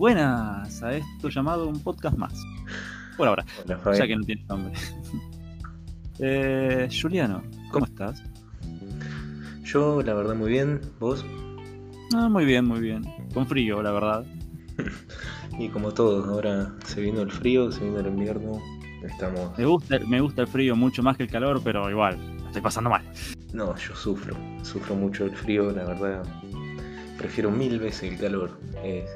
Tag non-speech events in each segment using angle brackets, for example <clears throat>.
buenas a esto llamado un podcast más. Por ahora, Hola, ya que no tiene nombre. <laughs> eh, Juliano, ¿cómo estás? Yo, la verdad, muy bien. ¿Vos? Ah, muy bien, muy bien. Con frío, la verdad. Y como todos, ahora se vino el frío, se vino el invierno. Estamos. Me gusta, me gusta el frío mucho más que el calor, pero igual, estoy pasando mal. No, yo sufro. Sufro mucho el frío, la verdad. Prefiero mil veces el calor. Es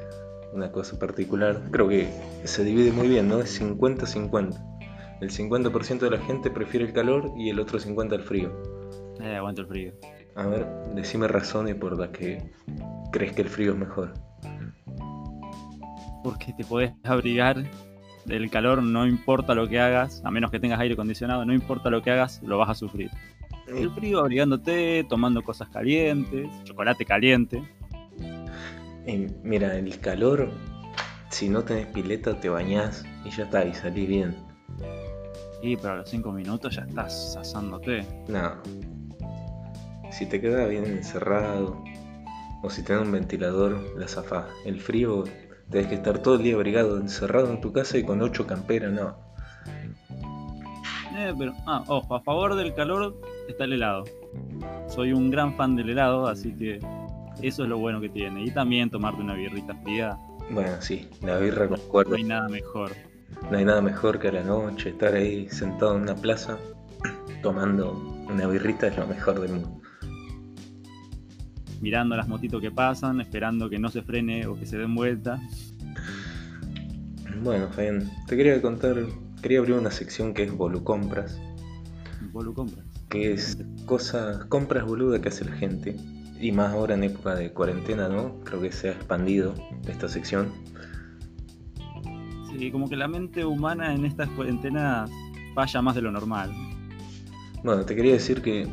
una cosa particular. Creo que se divide muy bien, ¿no? Es 50-50. El 50% de la gente prefiere el calor y el otro 50% el frío. Eh, aguanto el frío. A ver, decime razones por las que crees que el frío es mejor. Porque te podés abrigar del calor, no importa lo que hagas, a menos que tengas aire acondicionado, no importa lo que hagas, lo vas a sufrir. El frío abrigándote, tomando cosas calientes, chocolate caliente. Eh, mira, el calor, si no tenés pileta, te bañás y ya está, y salís bien. Y pero a los 5 minutos ya estás asándote. No. Si te quedas bien encerrado, o si tenés un ventilador, la zafás. El frío, tenés que estar todo el día abrigado, encerrado en tu casa y con ocho camperas, no. Eh, pero, ah, ojo, a favor del calor está el helado. Soy un gran fan del helado, así que eso es lo bueno que tiene. Y también tomarte una birrita fría, Bueno, sí, la birra no concuerdo. hay nada mejor. No hay nada mejor que a la noche estar ahí sentado en una plaza <clears throat> tomando una birrita es lo mejor del mundo. Mirando las motitos que pasan, esperando que no se frene o que se den vuelta. Bueno, Fabián, te quería contar, quería abrir una sección que es Volucompras, Vos lo compras. que es cosas, compras boludas que hace la gente, y más ahora en época de cuarentena, ¿no? Creo que se ha expandido esta sección. Sí, como que la mente humana en estas cuarentenas falla más de lo normal. Bueno, te quería decir que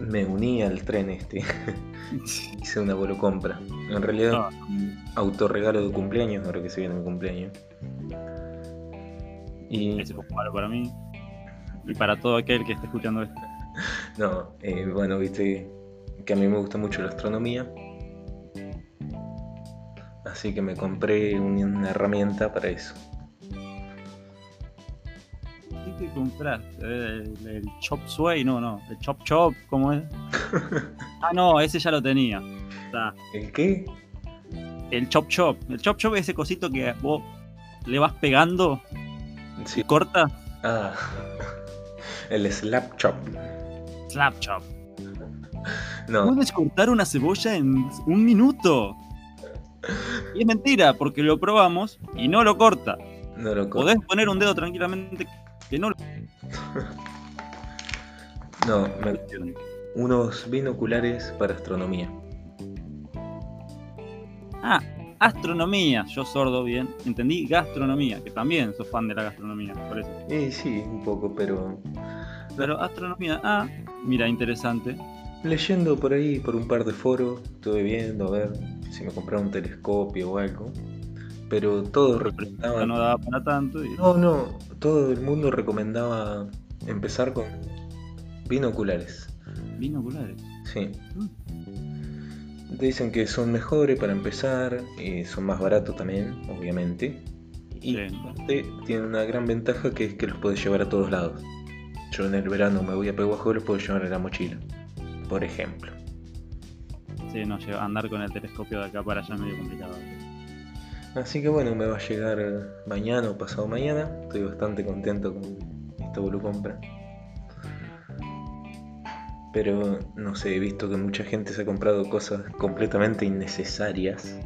me uní al tren este, <laughs> hice una Volucompra. En realidad, Ah. un autorregalo de cumpleaños, ahora que se viene mi cumpleaños. Y Ese fue malo para mí. Y para todo aquel que esté escuchando esto. <laughs> No, eh, bueno, viste que a mí me gusta mucho la astronomía. Así que me compré un- una herramienta para eso. ¿Qué te compraste? ¿El, el Chop Suey? No, no. El Chop Chop, ¿cómo es? <laughs> ah, no, ese ya lo tenía. Está. ¿El qué? El Chop Chop. El Chop Chop es ese cosito que vos le vas pegando Sí. y corta. Ah, <laughs> el slap chop. Slap Chop. <laughs> No, Puedes cortar una cebolla en un minuto. Y es mentira, porque lo probamos y no lo corta. no lo co- Podés poner un dedo tranquilamente que no lo <laughs> No, me- unos binoculares para astronomía. Ah, astronomía. Yo sordo bien. Entendí gastronomía, que también sos fan de la gastronomía, por eso. Y sí, un poco, pero Pero astronomía, ah, mira, interesante. Leyendo por ahí, por un par de foros, estuve viendo a ver si me compraba un telescopio o algo. Pero todos recomendaban no daba para tanto. y- No, no, todo el mundo recomendaba empezar con binoculares. Binoculares. Sí. Te dicen que son mejores para empezar, y son más baratos también, obviamente. Y Sí. aparte tienen una gran ventaja que es que los puedes llevar a todos lados. Yo en el verano me voy a Peguajo y los puedo llevar en la mochila, por ejemplo. Sí, no, andar con el telescopio de acá para allá es medio complicado. Así que bueno, me va a llegar mañana o pasado mañana. Estoy bastante contento con esta compra. Pero no sé, he visto que mucha gente se ha comprado cosas completamente innecesarias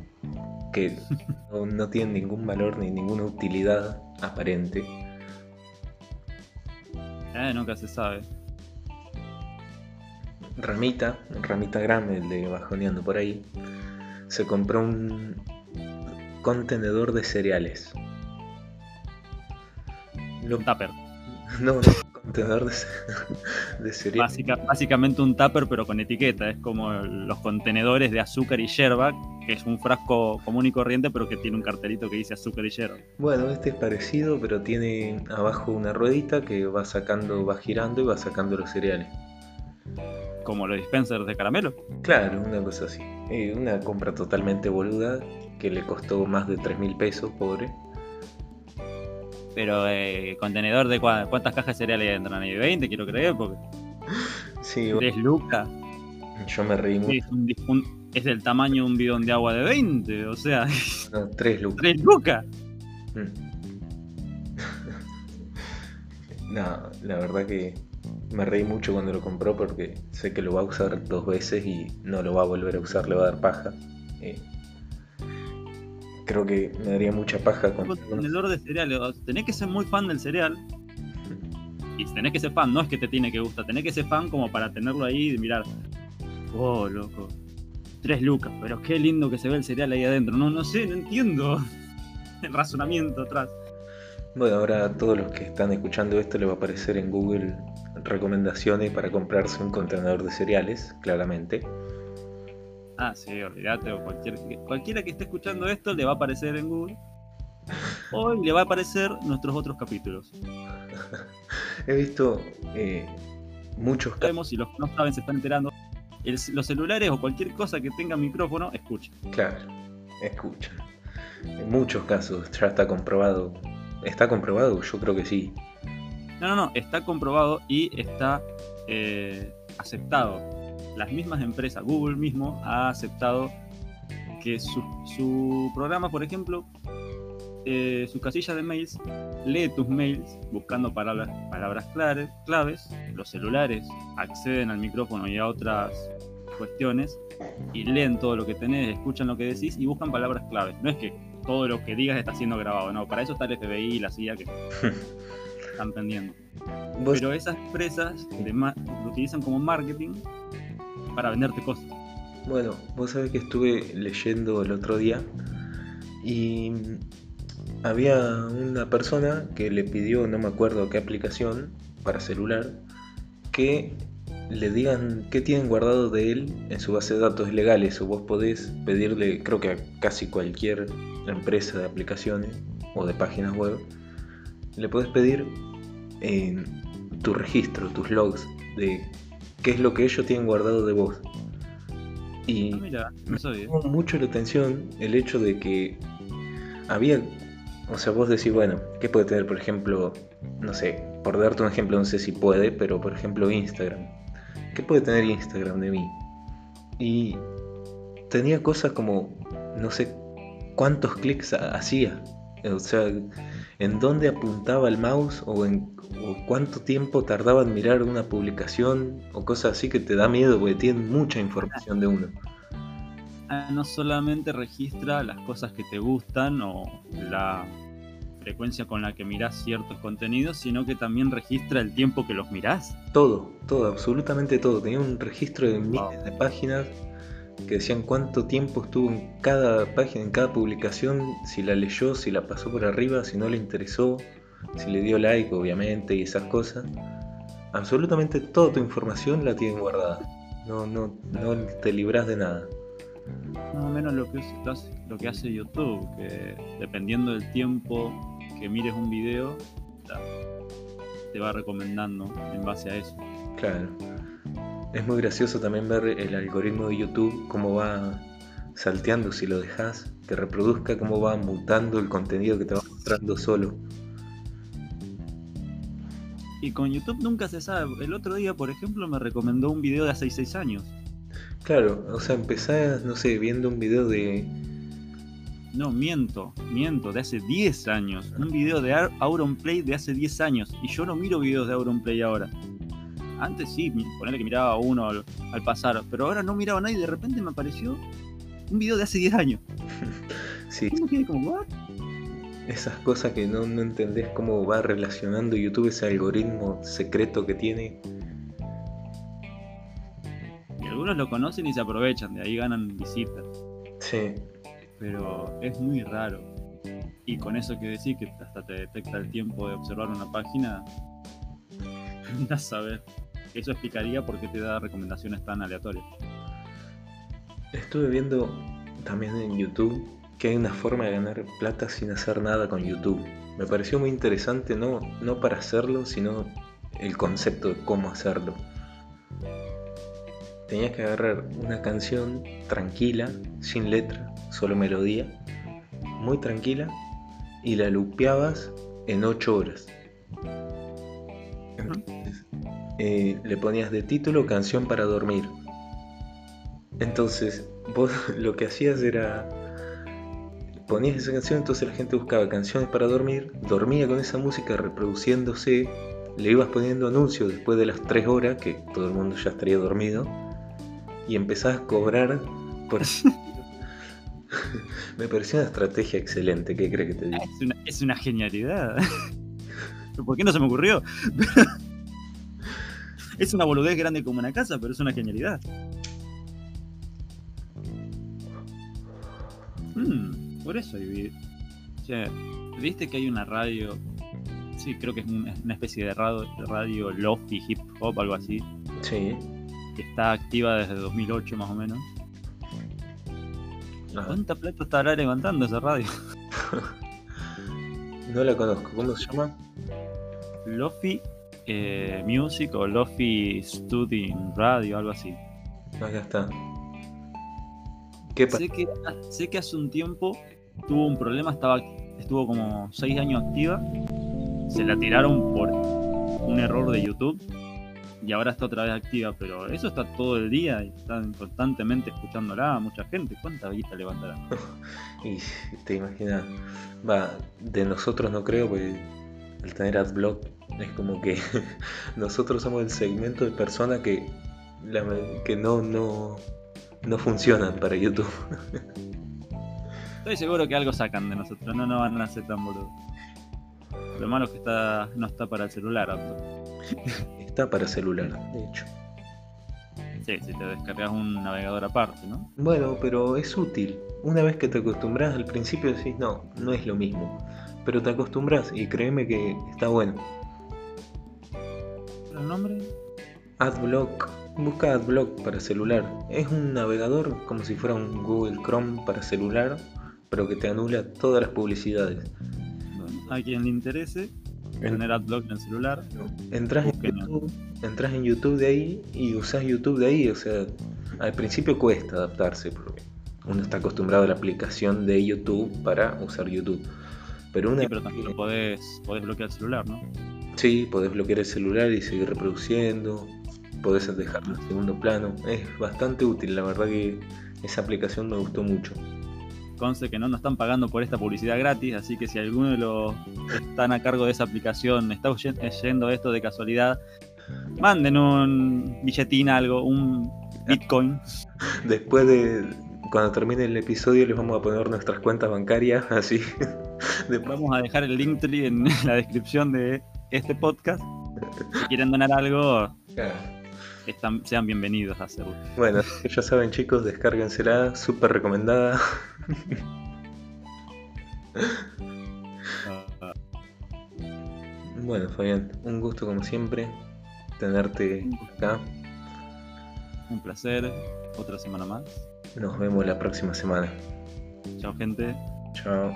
que <laughs> no, no tienen ningún valor ni ninguna utilidad aparente. Eh, nunca se sabe. Ramita, Ramita Grande, el de Bajoneando por ahí, se compró un contenedor de cereales. Lo- Un tupper. <laughs> no, no, contenedor de, ce- <laughs> de cereales. Básica- básicamente un tupper, pero con etiqueta. Es como los contenedores de azúcar y yerba, que es un frasco común y corriente, pero que tiene un cartelito que dice azúcar y yerba. Bueno, este es parecido, pero tiene abajo una ruedita que va sacando, va girando y va sacando los cereales. Como los dispensers de caramelo. Claro, una cosa así. Eh, una compra totalmente boluda que le costó más de 3 mil pesos, pobre. Pero, eh, ¿contenedor de cua- cuántas cajas de cereal hay dentro? ¿De 20? Quiero creer, porque <laughs> Sí, 3 lucas. yo me reí mucho. Es, un un- es del tamaño de un bidón de agua de 20, o sea, <laughs> No, 3 lucas. 3 lucas. Mm. <laughs> no, la verdad que me reí mucho cuando lo compró porque sé que lo va a usar dos veces y no lo va a volver a usar, le va a dar paja. Eh, creo que me daría mucha paja con contenedor de cereal. Tenés que ser muy fan del cereal. Y tenés que ser fan, no es que te tiene que gustar, tenés que ser fan como para tenerlo ahí y mirar. Oh, loco. 3 lucas, pero qué lindo que se ve el cereal ahí adentro. No, no sé, no entiendo <laughs> el razonamiento atrás. Bueno, ahora a todos los que están escuchando esto le va a aparecer en Google recomendaciones para comprarse un contenedor de cereales, claramente. Ah, sí, olvídate, o cualquier, cualquiera que esté escuchando esto le va a aparecer en Google. Hoy le va a aparecer nuestros otros capítulos. <laughs> He visto eh, muchos casos, Sabemos si los que no saben se están enterando. El- los celulares o cualquier cosa que tenga micrófono, escuchen. claro, escuchan. En muchos casos ya está comprobado. ¿Está comprobado? Yo creo que sí. No, no, no, está comprobado y está eh, aceptado. Las mismas empresas, Google mismo ha aceptado que su, programa, por ejemplo, eh, su casilla de mails, lee tus mails buscando palabras, palabras clave- claves. Los celulares acceden al micrófono y a otras cuestiones y leen todo lo que tenés, escuchan lo que decís y buscan palabras claves. No es que todo lo que digas está siendo grabado, no, para eso está el FBI y la CIA que <laughs> están pendientes. Vos- Pero esas empresas de lo utilizan como marketing para venderte cosas. Bueno, vos sabés que estuve leyendo el otro día y había una persona que le pidió, no me acuerdo qué aplicación para celular, que le digan qué tienen guardado de él en su base de datos legales o vos podés pedirle, creo que a casi cualquier empresa de aplicaciones o de páginas web, le podés pedir eh, tu registro, tus logs de qué es lo que ellos tienen guardado de vos. Y Ah, mira, no sabía. llamó mucho la atención el hecho de que había, o sea, vos decís, bueno, ¿qué puede tener, por ejemplo, no sé, por darte un ejemplo, no sé si puede, pero por ejemplo Instagram. ¿Qué puede tener Instagram de mí? Y tenía cosas como, no sé cuántos clics ha- hacía, o sea, en dónde apuntaba el mouse o en o cuánto tiempo tardaba en mirar una publicación o cosas así que te da miedo porque tienen mucha información de uno. Ah, No solamente registra las cosas que te gustan o la frecuencia con la que mirás ciertos contenidos, sino que también registra el tiempo que los mirás. Todo, todo, absolutamente todo. Tenía un registro de miles de páginas que decían cuánto tiempo estuvo en cada página, en cada publicación, si la leyó, si la pasó por arriba, si no le interesó, si le dio like, obviamente, y esas cosas. Absolutamente toda tu información la tienen guardada. No, no, no te libras de nada. Más o menos lo que, es- lo que hace YouTube, que dependiendo del tiempo que mires un video, te va recomendando en base a eso. Claro. Es muy gracioso también ver el algoritmo de YouTube, cómo va salteando si lo dejas, que reproduzca, cómo va mutando el contenido que te va mostrando solo. Y con YouTube nunca se sabe. El otro día, por ejemplo, me recomendó un video de hace 6 años. Claro, o sea, empezás, no sé, viendo un video de... No, miento, miento, de hace 10 años. Un video de Auronplay de hace 10 años. Y yo no miro videos de Auronplay ahora. Antes sí, ponele que miraba uno al, al pasar, pero ahora no miraba nada y de repente me apareció un video de hace 10 años. <laughs> Sí, me quedé como, ¿what? esas cosas que no, no entendés cómo va relacionando YouTube ese algoritmo secreto que tiene. Y algunos lo conocen y se aprovechan, de ahí ganan visitas. Sí, Pero es muy raro. Y con eso que decís que hasta te detecta el tiempo de observar una página, <laughs> a saber. Eso explicaría por qué te da recomendaciones tan aleatorias. estuve viendo también en YouTube que hay una forma de ganar plata sin hacer nada con YouTube. Me pareció muy interesante, no, no para hacerlo, sino el concepto de cómo hacerlo. Tenías que agarrar una canción tranquila, sin letra, solo melodía, muy tranquila, y la lupeabas en 8 horas. Entonces, eh, le ponías de título canción para dormir. Entonces, vos <laughs> lo que hacías era ponías esa canción, entonces la gente buscaba canciones para dormir, dormía con esa música reproduciéndose, le ibas poniendo anuncios después de las 3 horas, que todo el mundo ya estaría dormido, y empezabas a cobrar por... <laughs> <laughs> Me pareció una estrategia excelente, ¿qué crees que te diga? Es una, es una genialidad. <laughs> ¿Por qué no se me ocurrió? <laughs> es una boludez grande como una casa, pero es una genialidad. Hmm, por eso hay o sea, ¿Viste que hay una radio? Sí, creo que es una especie de radio, radio lofi, hip hop, algo así. Sí. Que está activa desde 2008 más o menos. Ajá. ¿Cuánta plata estará levantando esa radio? <laughs> No la conozco, ¿cómo se llama? Lofi eh, Music o Lofi Studying Radio, algo así. Acá está. ¿Qué pasa? Sé que, sé que hace un tiempo tuvo un problema, estaba, estuvo como 6 años activa, se la tiraron por un error de YouTube y ahora está otra vez activa, pero eso está todo el día y están constantemente escuchándola mucha gente. ¿Cuánta guita levantará? <laughs> Y te imaginas, va, de nosotros no creo, porque al tener AdBlock es como que <laughs> nosotros somos el segmento de personas que, la- que no, no, no funcionan para YouTube. <laughs> Estoy seguro que algo sacan de nosotros, no nos van a hacer tan boludo. Lo malo es que está, no está para el celular. apto. <laughs> Está para celular, de hecho. Sí, si te descargas un navegador aparte, ¿no? Bueno, pero es útil. Una vez que te acostumbras, al principio decís, no, no es lo mismo. Pero te acostumbras y créeme que está bueno. ¿El nombre? Adblock. Busca Adblock para celular. Es un navegador como si fuera un Google Chrome para celular, pero que te anula todas las publicidades. Bueno, a quien le interese tener AdBlock en el celular, Entras en. YouTube, entras en YouTube de ahí y usás YouTube de ahí. O sea, al principio cuesta adaptarse porque uno está acostumbrado a la aplicación de YouTube para usar YouTube. Pero una sí, pero también lo podés, podés bloquear el celular, ¿no? Sí, podés bloquear el celular y seguir reproduciendo. Podés dejarlo en segundo plano. Es bastante útil, la verdad que esa aplicación me gustó mucho. Conste que no nos están pagando por esta publicidad gratis, así que si alguno de los que están a cargo de esa aplicación está oyen- yendo esto de casualidad, manden un billetín, algo, un Bitcoin. Después de cuando termine el episodio les vamos a poner nuestras cuentas bancarias, así. Después, Vamos a dejar el link en <laughs> la descripción de este podcast. Si quieren donar algo, están, sean bienvenidos a hacerlo. bueno, ya saben chicos, descárguensela, súper recomendada. <laughs> Bueno, Fabián, un gusto como siempre tenerte acá. un placer, otra semana más. Nos vemos la próxima semana. Chao gente. Chao.